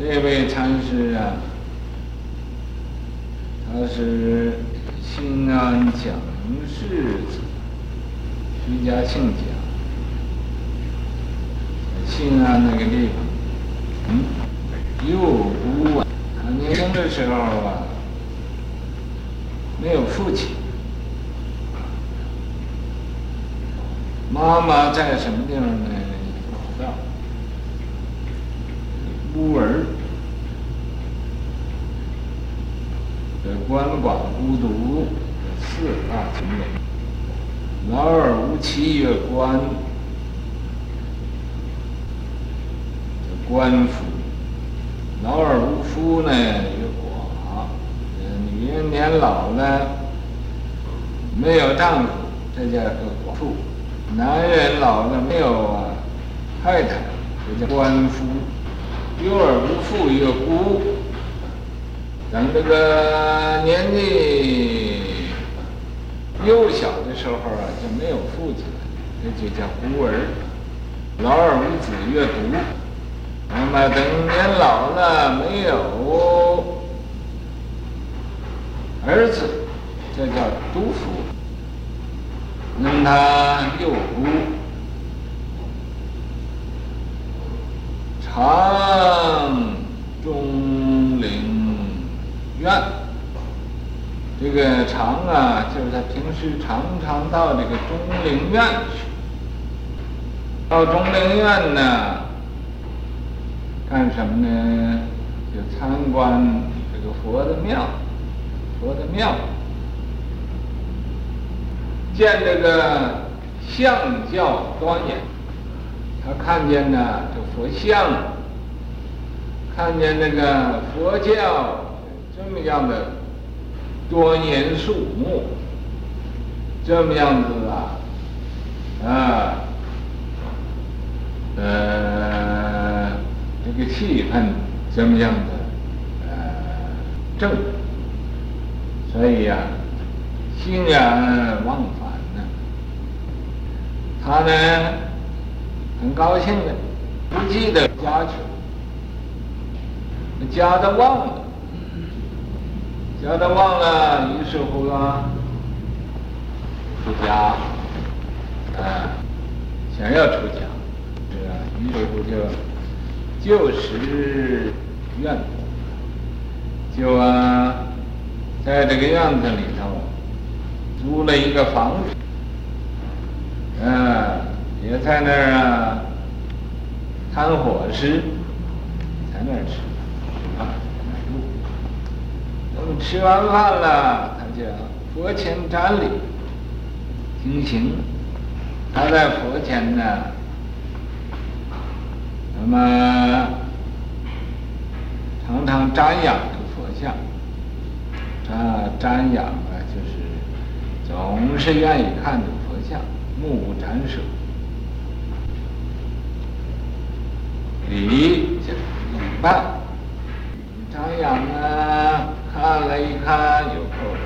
这位禅师啊，他是新安讲师子，徐家庆家，新安那个地方，嗯，幼孤啊，他年轻的时候啊，没有父亲，妈妈在什么地方呢？不知道。孤儿，这鳏寡孤独四大情人，老而无妻曰鳏，这鳏夫；老而无夫呢曰寡，女人年老了没有丈夫，这叫个寡妇；男人老了没有啊太太，这叫鳏夫。幼而无父曰孤，等这个年纪幼小的时候啊，就没有父亲，这就叫孤儿。老而无子曰独，那么等年老了没有儿子，这叫独夫。那么他又孤。常中陵院，这个常啊，就是他平时常常到这个中陵院去。到中陵院呢，干什么呢？就参观这个佛的庙，佛的庙，见这个相教庄严。看见呢，这佛像，看见那个佛教这么样的庄严肃穆，这么样子啊，啊，呃，这个气氛这么样的呃正，所以呀、啊，欣然忘返呢，他呢。很高兴的，不记得家去，家都忘了，家都忘了，于是乎啊，出家，啊，想要出家，是啊，于是乎就就实愿，就啊，在这个院子里头租了一个房子，啊。也在那儿啊，摊伙食，在那儿吃，啊，在那儿住。那么吃完饭了，他就佛前瞻礼，经行。他在佛前呢，那么常常瞻仰着佛像，他瞻仰啊，就是总是愿意看着佛像，目不转舍。礼就是礼拜，瞻仰啊，看了一看，有叩头，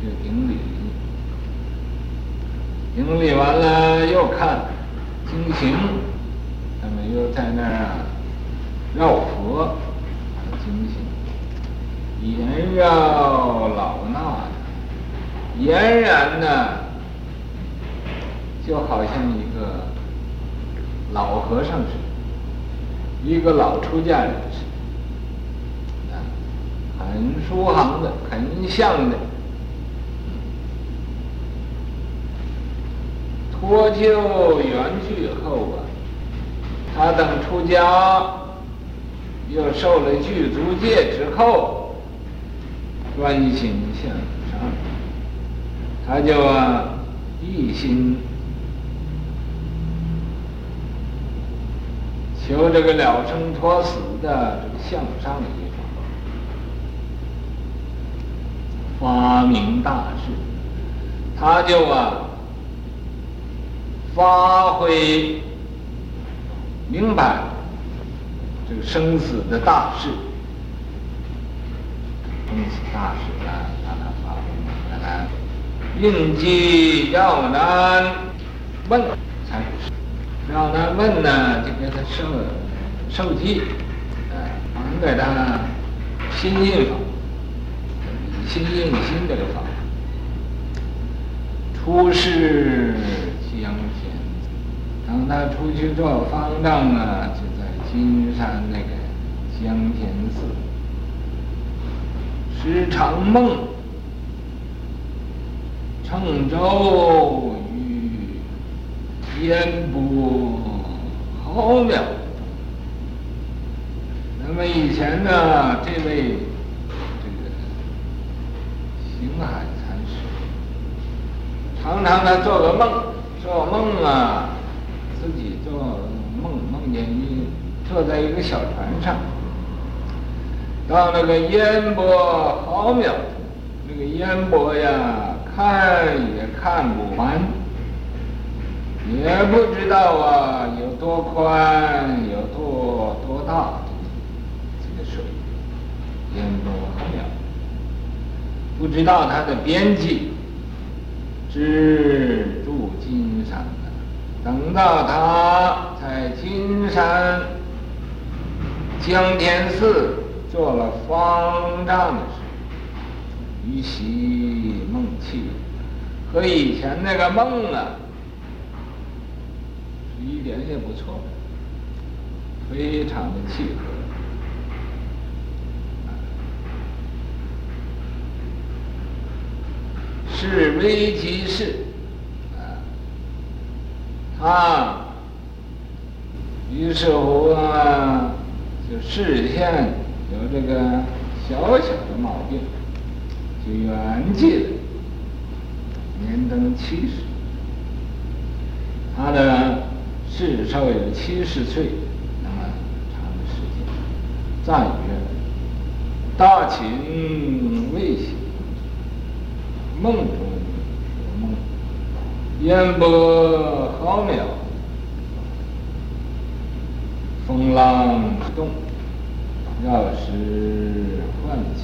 就顶礼，顶礼完了又看，经行，他们又在那儿啊绕佛，经行，沿绕老衲，俨然呢，就好像一个。老和尚是，一个老出家人是，啊，很舒行的，很像的。脱臼圆去后啊，他等出家，又受了具足戒之后，专心向上，他就啊一心。求这个了生脱死的这个向上的一方，发明大事，他就啊发挥明白这个生死的大事，生死大事啊，让他发挥明白，应机要难问才是。让他问呢，就给他受受记，给他心印法，心印心这个法。出世江天，当他出去做方丈呢，就在金山那个江天寺，时常梦，乘舟烟波浩渺。那么以前呢，这位这个行海禅师，常常他做个梦，做梦啊，自己做梦，梦见一坐在一个小船上，到那个烟波浩渺，那个烟波呀，看也看不完，也不知道啊有多宽，有多多大。烟波浩渺，不知道它的边际，只住金山了。等到他在金山江天寺做了方丈的时候，依稀梦气，和以前那个梦啊，一点也不错，非常的契合。是危急事，啊，于是乎啊，就视线有这个小小的毛病，就圆寂了，年登七十，他的世寿有七十岁那么长的时间，暂曰，大秦未醒。梦中说梦，烟波浩渺，风浪不动，要时唤起，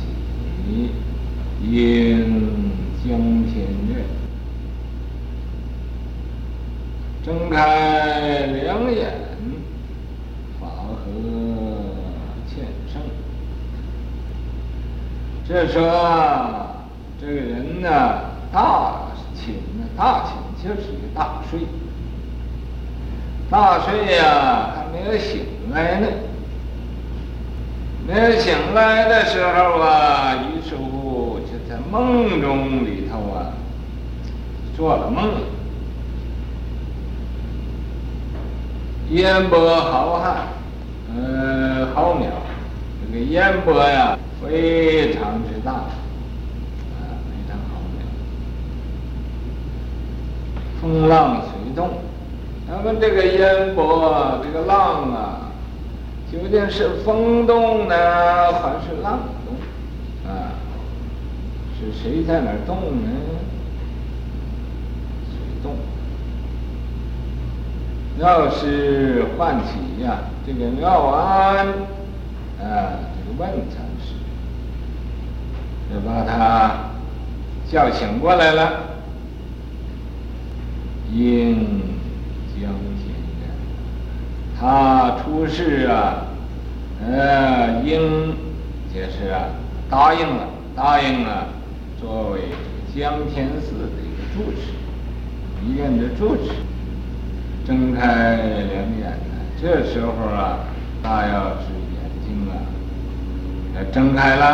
应江天月，睁开两眼，法和浅胜。这说。这个人呢，大清呢，大清就是一个大睡，大睡呀，还没有醒来呢。没有醒来的时候啊，于是乎就在梦中里头啊，做了梦。烟波浩瀚，呃，浩渺，这个烟波呀，非常之大啊非常好。风浪随动，那么这个烟波，这个浪啊，究竟是风动呢，还是浪动？啊，是谁在那儿动呢？水动。药师唤起呀，这个妙安，啊，这个问禅师，就把他叫醒过来了。应江天月，他出世啊，呃，应就是啊，答应了，答应了，作为江天寺的一个住持，一院的住持，睁开两眼呢，这时候啊，大要是眼睛啊，要睁开了，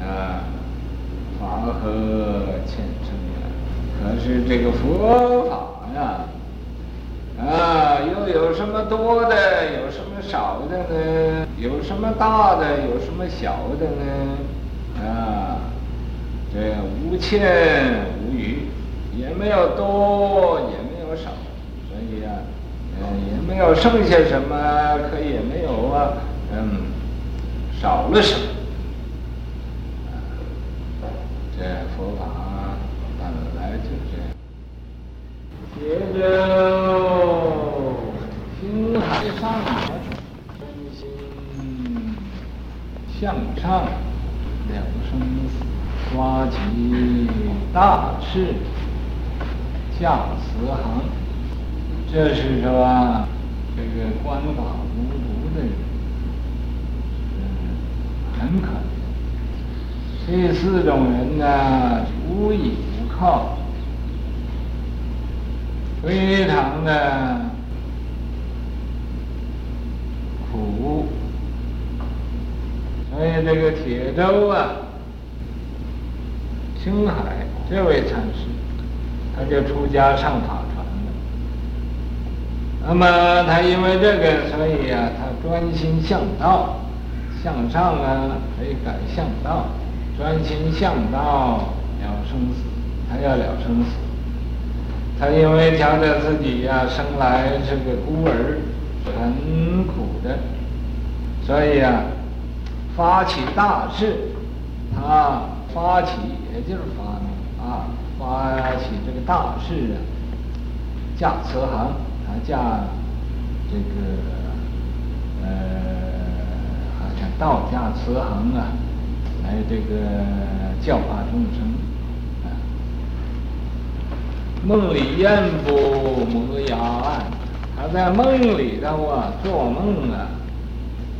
啊，法和浅胜。可是这个佛法呀，啊，又有什么多的，有什么少的呢？有什么大的，有什么小的呢？啊，这无欠无余，也没有多，也少，所以呀，嗯，也没有剩下什么，可也没有啊，嗯，少了什么？这佛法本来就是。接着，心海上真心向上，两生刮起大翅，驾慈航。这是说，这个观法无读的人，很可怜。这四种人呢，无依无靠，非常的苦。所以这个铁舟啊，青海这位禅师，他就出家上法船了。那么他因为这个，所以啊，他专心向道，向上啊可以改向道，专心向道了生死，他要了生死。他因为觉得自己呀、生来是个孤儿，很苦的，所以啊。发起大事，他发起也就是发明发起这个大事啊，驾慈航，他驾这个呃，好像道驾慈航啊，来这个教化众生啊。梦里烟波摩崖岸，他在梦里头啊，做梦啊。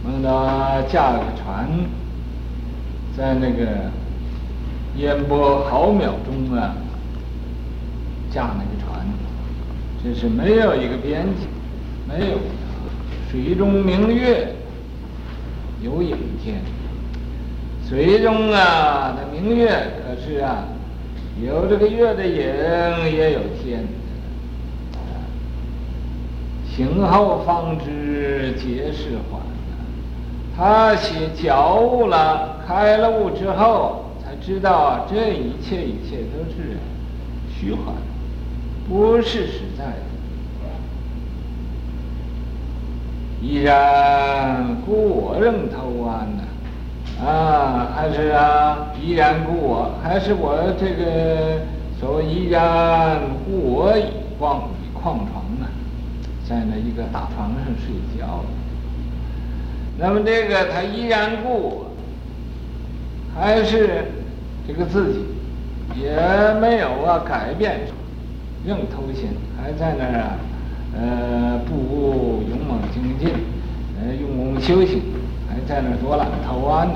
梦到驾了个船，在那个烟波毫秒钟啊，驾那个船，这是没有一个边际，没有水中明月，有影天。水中啊，那明月可是啊，有这个月的影，也有天。醒后方知皆是幻。他写觉悟了，开了悟之后，才知道这一切一切都是虚幻，不是实在的。依然故我仍偷安呢，啊，还是啊，依然故我，还是我这个所谓依然故我以旷以旷床呢，在那一个大床上睡觉。那么这个他依然故我，还是这个自己，也没有啊改变，硬偷心，还在那儿啊，呃，不勇猛精进，呃，用功修行，还在那儿躲懒偷安呢。